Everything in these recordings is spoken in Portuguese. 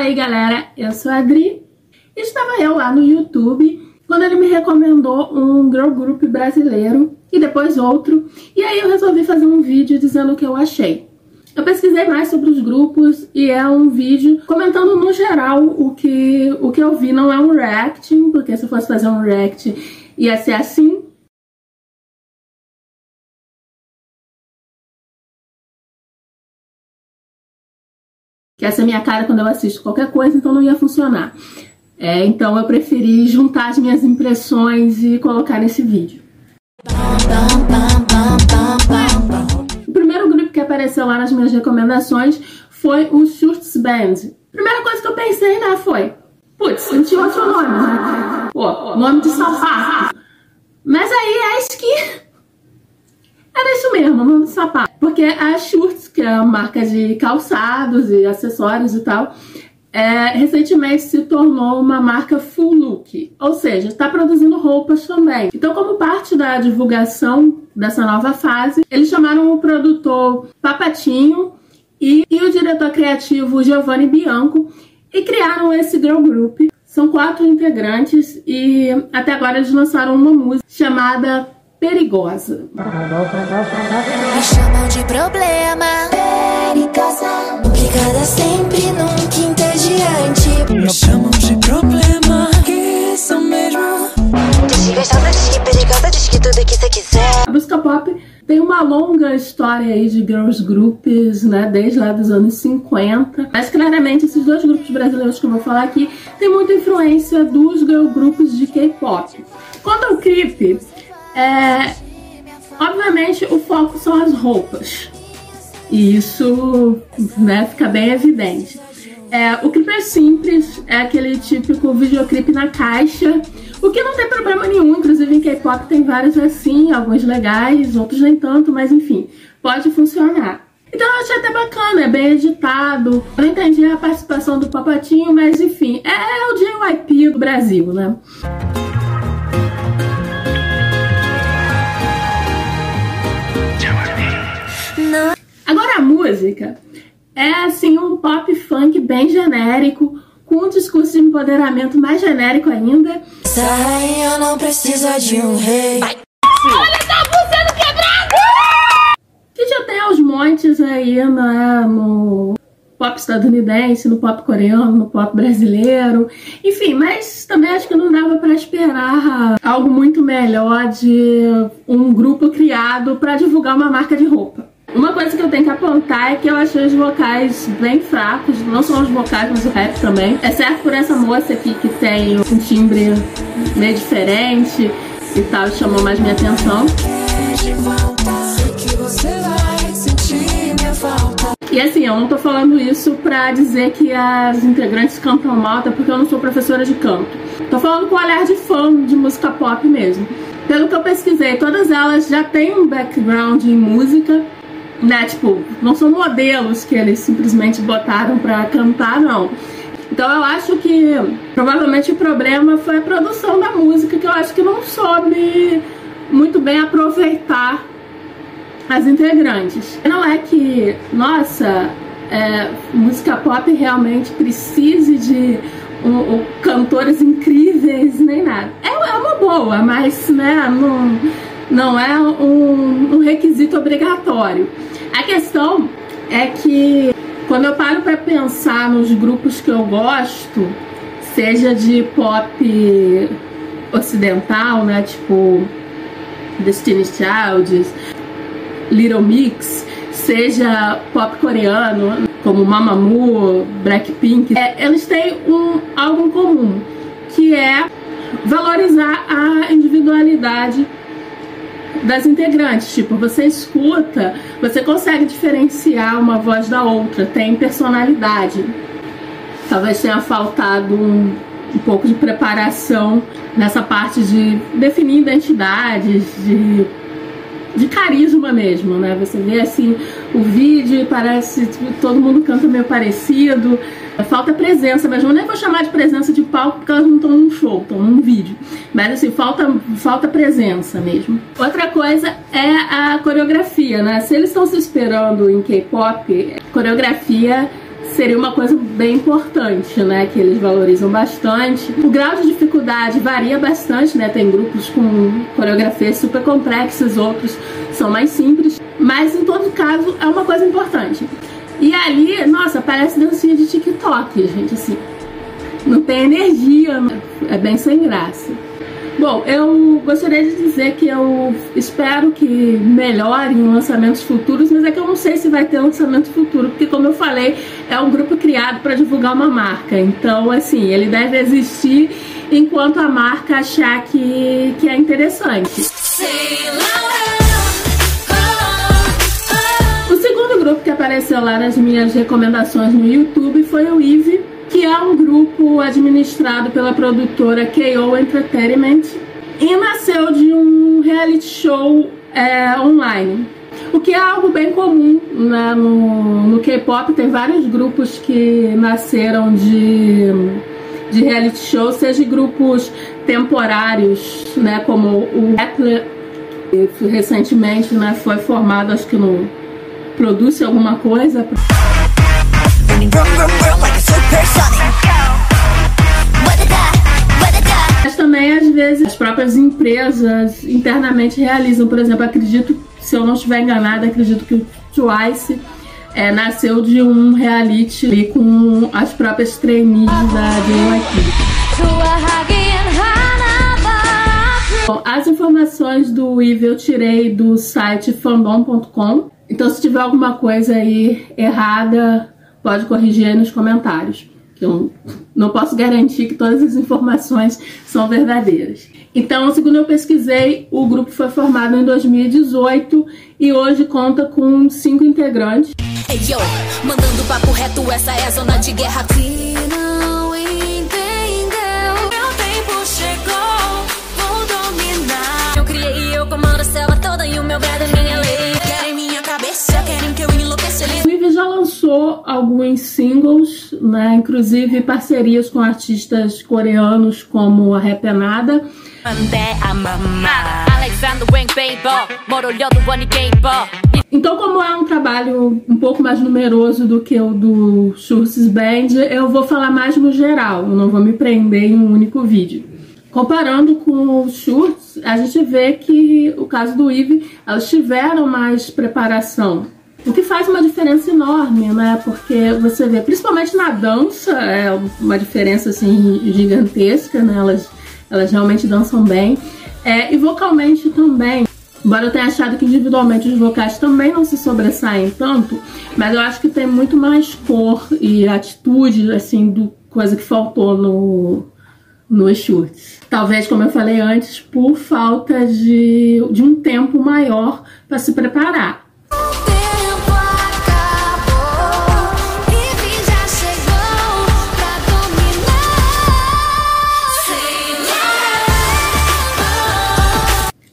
Fala aí galera, eu sou a Adri. Estava eu lá no YouTube quando ele me recomendou um girl group brasileiro e depois outro, e aí eu resolvi fazer um vídeo dizendo o que eu achei. Eu pesquisei mais sobre os grupos e é um vídeo comentando no geral o que, o que eu vi. Não é um reacting, porque se eu fosse fazer um react ia ser assim. Que essa é a minha cara quando eu assisto qualquer coisa, então não ia funcionar. É, então eu preferi juntar as minhas impressões e colocar nesse vídeo. O primeiro grupo que apareceu lá nas minhas recomendações foi o Schurz Band. Primeira coisa que eu pensei, né, foi... Putz, não tinha outro nome, né? Pô, nome de sapato. Mas aí acho que... Era isso mesmo, nome de sapato. Porque a Schurz, que é uma marca de calçados e acessórios e tal, é, recentemente se tornou uma marca full look, ou seja, está produzindo roupas também. Então, como parte da divulgação dessa nova fase, eles chamaram o produtor Papatinho e, e o diretor criativo Giovanni Bianco e criaram esse girl group. São quatro integrantes e até agora eles lançaram uma música chamada Perigosa. Me chamam de problema, perigosa, ligada sempre num quinto adiante. Me chamam de problema, que são mesmo. Desgostada, diz que perigosa, diz que tudo que você quiser. A música pop tem uma longa história aí de girls groups, né, desde lá dos anos 50. Mas claramente esses dois grupos brasileiros que eu vou falar aqui tem muita influência dos girl groups de K-pop. Quanto ao clipe, é, obviamente o foco são as roupas. E isso né, fica bem evidente. É, o clipe é simples, é aquele típico videoclipe na caixa, o que não tem problema nenhum, inclusive em K-pop tem vários assim, alguns legais, outros nem tanto, mas enfim, pode funcionar. Então eu achei até bacana, é bem editado. Eu não entendi a participação do Papatinho, mas enfim, é, o JYP do Brasil, né? Música é assim um pop funk bem genérico, com um discurso de empoderamento mais genérico ainda. sai, eu não preciso de um rei. Que já tem aos montes aí né, no pop estadunidense, no pop coreano, no pop brasileiro. Enfim, mas também acho que não dava para esperar algo muito melhor de um grupo criado para divulgar uma marca de roupa. Uma coisa que eu tenho que apontar é que eu achei os vocais bem fracos, não só os vocais, mas o rap também. Exceto por essa moça aqui que tem um timbre meio diferente e tal, chamou mais minha atenção. E assim, eu não tô falando isso pra dizer que as integrantes cantam mal, até porque eu não sou professora de canto. Tô falando com olhar de fã de música pop mesmo. Pelo que eu pesquisei, todas elas já têm um background em música, né? Tipo, não são modelos que eles simplesmente botaram pra cantar, não. Então eu acho que provavelmente o problema foi a produção da música, que eu acho que não soube muito bem aproveitar as integrantes. Não é que, nossa, é, música pop realmente precise de um- um- cantores incríveis nem nada. É, é uma boa, mas né, não, não é um, um requisito obrigatório. A questão é que quando eu paro para pensar nos grupos que eu gosto, seja de pop ocidental, né, tipo Destiny's Child, Little Mix, seja pop coreano, como Mamamoo, Blackpink, é, eles têm um, algo em comum, que é valorizar a individualidade das integrantes. Tipo, você escuta, você consegue diferenciar uma voz da outra, tem personalidade. Talvez tenha faltado um, um pouco de preparação nessa parte de definir identidades, de de carisma mesmo, né? Você vê assim o vídeo e parece tipo, todo mundo canta meio parecido. Falta presença mesmo. Eu nem vou chamar de presença de palco porque elas não estão num show, estão num vídeo. Mas assim, falta, falta presença mesmo. Outra coisa é a coreografia, né? Se eles estão se esperando em K-pop, coreografia seria uma coisa bem importante, né? Que eles valorizam bastante. O grau de dificuldade varia bastante, né? Tem grupos com coreografias super complexas, outros são mais simples. Mas em todo caso é uma coisa importante. E ali, nossa, parece dancinha de TikTok, gente, assim. Não tem energia, é bem sem graça. Bom, eu gostaria de dizer que eu espero que melhore em lançamentos futuros, mas é que eu não sei se vai ter lançamento futuro, porque como eu falei, é um grupo criado para divulgar uma marca. Então, assim, ele deve existir enquanto a marca achar que, que é interessante. O segundo grupo que apareceu lá nas minhas recomendações no YouTube foi o Eve que é um grupo administrado pela produtora KO Entertainment e nasceu de um reality show é, online. O que é algo bem comum né, no, no K-pop, tem vários grupos que nasceram de, de reality show, seja grupos temporários, né, como o Apple, que recentemente né, foi formado, acho que no Produce Alguma Coisa. Mas também, às vezes, as próprias empresas internamente realizam. Por exemplo, acredito, se eu não estiver enganada, acredito que o Twice é, nasceu de um reality ali com as próprias trainees da JYP. Bom, as informações do Eve eu tirei do site fandom.com. Então, se tiver alguma coisa aí errada, pode corrigir aí nos comentários. Eu não posso garantir que todas as informações são verdadeiras. Então, segundo eu pesquisei, o grupo foi formado em 2018 e hoje conta com cinco integrantes. Hey, yo, mandando papo reto, essa é a zona de guerra. Meu já lançou alguns singles, né? inclusive parcerias com artistas coreanos como a Repenada. É então, como é um trabalho um pouco mais numeroso do que o do Schultz Band, eu vou falar mais no geral, não vou me prender em um único vídeo. Comparando com o Schultz, a gente vê que o caso do Ive, elas tiveram mais preparação o que faz uma diferença enorme, né? Porque você vê, principalmente na dança, é uma diferença assim gigantesca, né? Elas, elas realmente dançam bem. É, e vocalmente também. Embora eu tenha achado que individualmente os vocais também não se sobressaem tanto, mas eu acho que tem muito mais cor e atitude, assim, do coisa que faltou no, nos chutes. Talvez, como eu falei antes, por falta de, de um tempo maior para se preparar.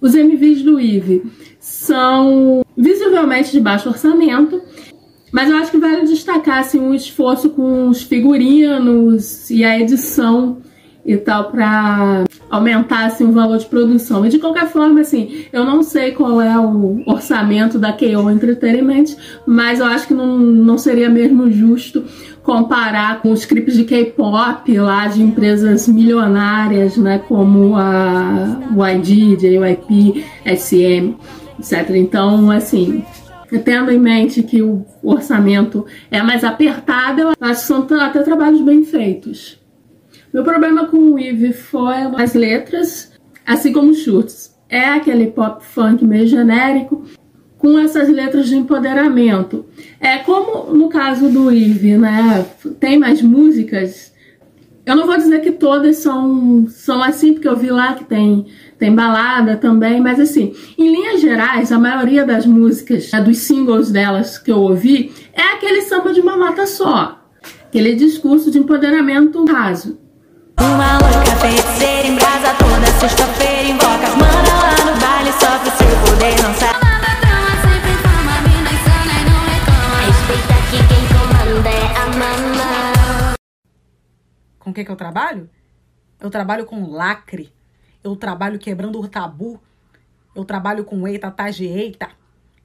Os MVs do Eve são visivelmente de baixo orçamento, mas eu acho que vale destacar assim, um esforço com os figurinos e a edição e tal para aumentar assim, o valor de produção. E de qualquer forma, assim, eu não sei qual é o orçamento da KO Entertainment, mas eu acho que não, não seria mesmo justo comparar com os clipes de K-pop lá de empresas milionárias, né, como a YG, JYP, SM, etc. Então, assim, tendo em mente que o orçamento é mais apertado, eu acho que são até trabalhos bem feitos. Meu problema com o Eve foi as letras, assim como o Schurz. É aquele pop funk meio genérico, com essas letras de empoderamento. É como no caso do Eve, né? Tem mais músicas. Eu não vou dizer que todas são, são assim, porque eu vi lá que tem, tem balada também, mas assim, em linhas gerais, a maioria das músicas, né, dos singles delas que eu ouvi, é aquele samba de uma nota só. Aquele discurso de empoderamento raso. Uma louca em brasa toda sexta-feira invoca as mana Com o que, que eu trabalho? Eu trabalho com lacre. Eu trabalho quebrando o tabu. Eu trabalho com eita, tá de eita.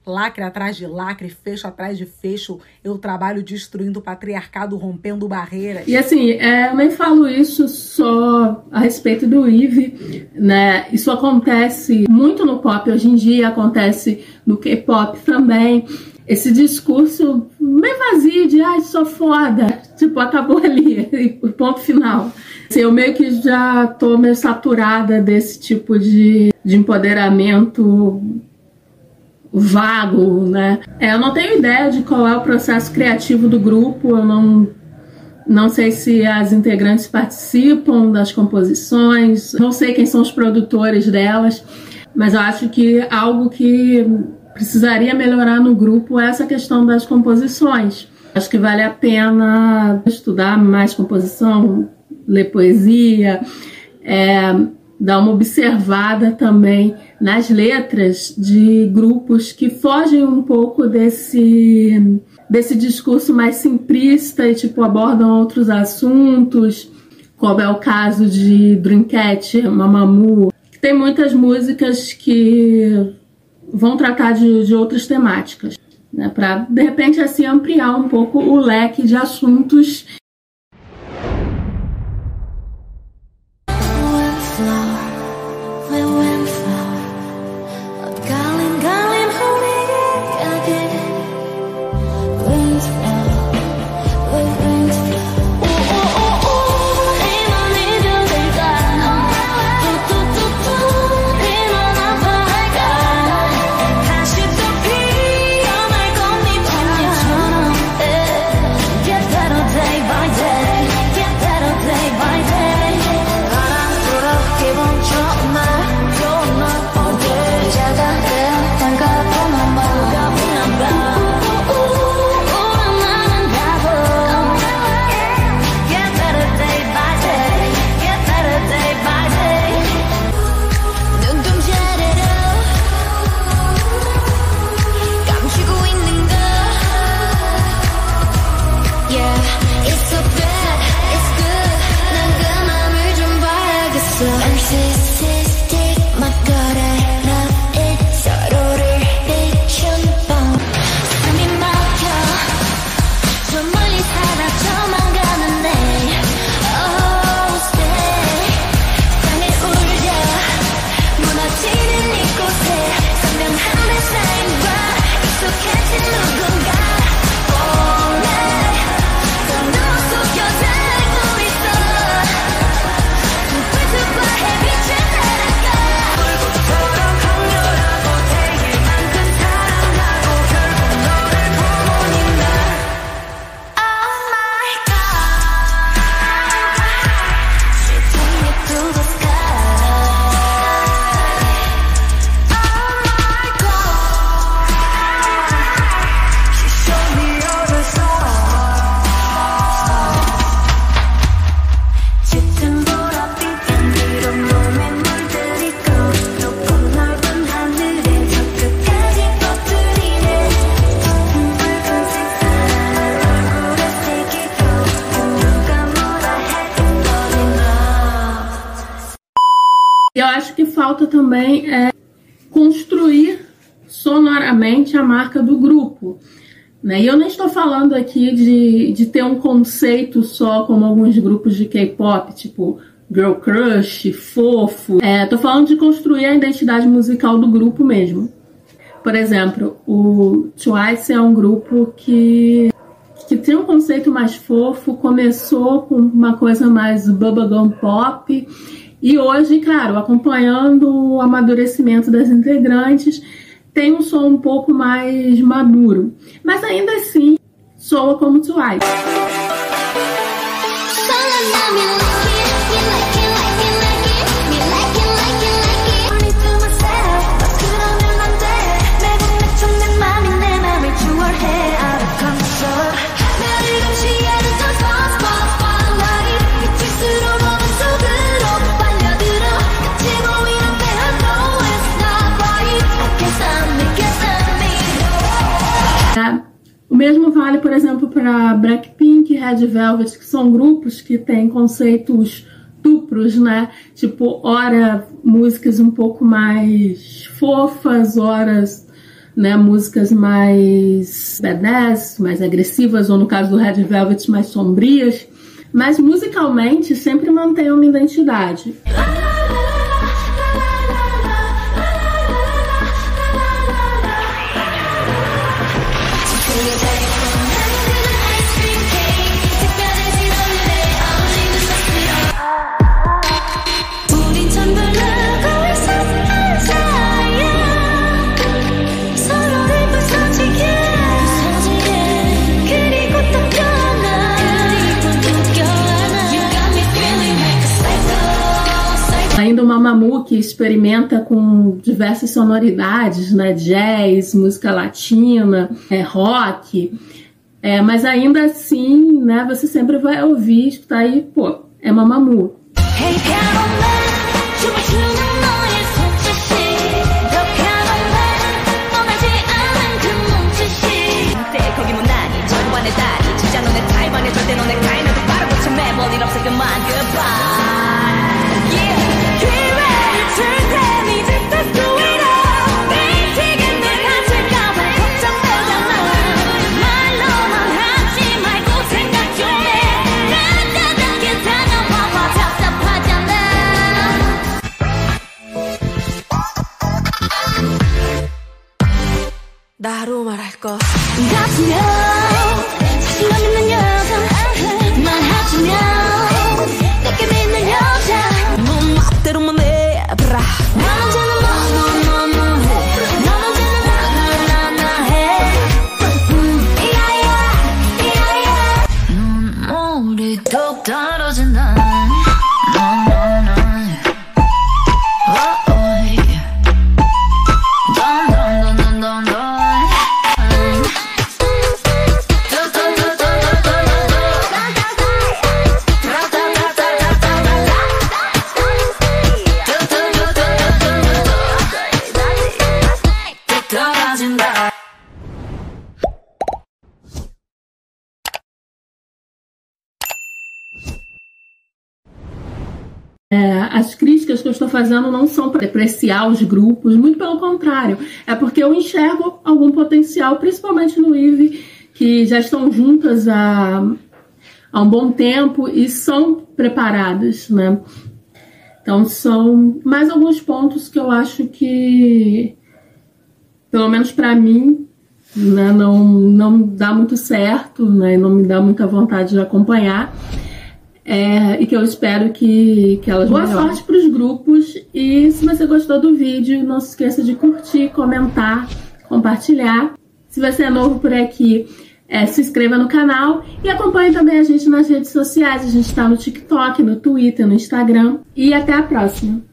lacre atrás de lacre, fecho atrás de fecho, eu trabalho destruindo o patriarcado, rompendo barreiras. E assim, é, eu nem falo isso só a respeito do Eve, né? Isso acontece muito no pop hoje em dia, acontece no K-pop também. Esse discurso meio vazio de ai, sou foda, tipo, acabou ali, ponto final. Assim, eu meio que já tô meio saturada desse tipo de, de empoderamento vago, né? É, eu não tenho ideia de qual é o processo criativo do grupo, eu não, não sei se as integrantes participam das composições, não sei quem são os produtores delas, mas eu acho que algo que precisaria melhorar no grupo é essa questão das composições. Acho que vale a pena estudar mais composição, ler poesia, é, dar uma observada também nas letras de grupos que fogem um pouco desse desse discurso mais simplista e tipo abordam outros assuntos, como é o caso de Dreamcatcher, Mamamoo, tem muitas músicas que vão tratar de, de outras temáticas, né, para de repente assim ampliar um pouco o leque de assuntos falta também é, construir sonoramente a marca do grupo. Né? E eu nem estou falando aqui de, de ter um conceito só, como alguns grupos de K-pop, tipo Girl Crush, Fofo. É, tô falando de construir a identidade musical do grupo mesmo. Por exemplo, o Twice é um grupo que que tem um conceito mais fofo, começou com uma coisa mais bubblegum pop e hoje, claro, acompanhando o amadurecimento das integrantes, tem um som um pouco mais maduro, mas ainda assim soa como Twice. O mesmo vale, por exemplo, para Blackpink Red Velvet, que são grupos que têm conceitos duplos, né? Tipo, ora músicas um pouco mais fofas, horas né, músicas mais badass, mais agressivas, ou no caso do Red Velvet, mais sombrias. Mas musicalmente sempre mantém uma identidade. 우 experimenta com diversas sonoridades, né? Jazz, música latina, é, rock. É, mas ainda assim, né? Você sempre vai ouvir, escutar aí, pô, é Mamamoo. Hey as críticas que eu estou fazendo não são para depreciar os grupos, muito pelo contrário. É porque eu enxergo algum potencial, principalmente no IVE, que já estão juntas há, há um bom tempo e são preparadas, né? Então são mais alguns pontos que eu acho que, pelo menos para mim, né, não, não dá muito certo, né, não me dá muita vontade de acompanhar. É, e que eu espero que, que elas Boa melhorem. sorte para os grupos. E se você gostou do vídeo, não se esqueça de curtir, comentar, compartilhar. Se você é novo por aqui, é, se inscreva no canal e acompanhe também a gente nas redes sociais. A gente está no TikTok, no Twitter, no Instagram. E até a próxima!